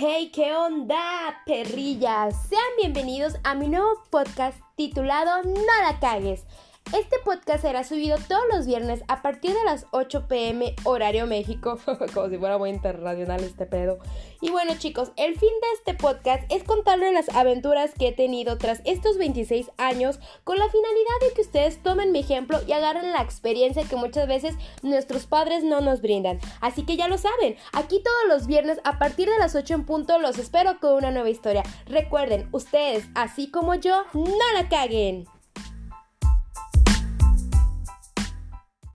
Hey, ¿qué onda, perrillas? Sean bienvenidos a mi nuevo podcast titulado No la cagues. Este podcast será subido todos los viernes a partir de las 8 pm horario México, como si fuera muy internacional este pedo. Y bueno chicos, el fin de este podcast es contarles las aventuras que he tenido tras estos 26 años con la finalidad de que ustedes tomen mi ejemplo y agarren la experiencia que muchas veces nuestros padres no nos brindan. Así que ya lo saben, aquí todos los viernes a partir de las 8 en punto los espero con una nueva historia. Recuerden, ustedes, así como yo, no la caguen.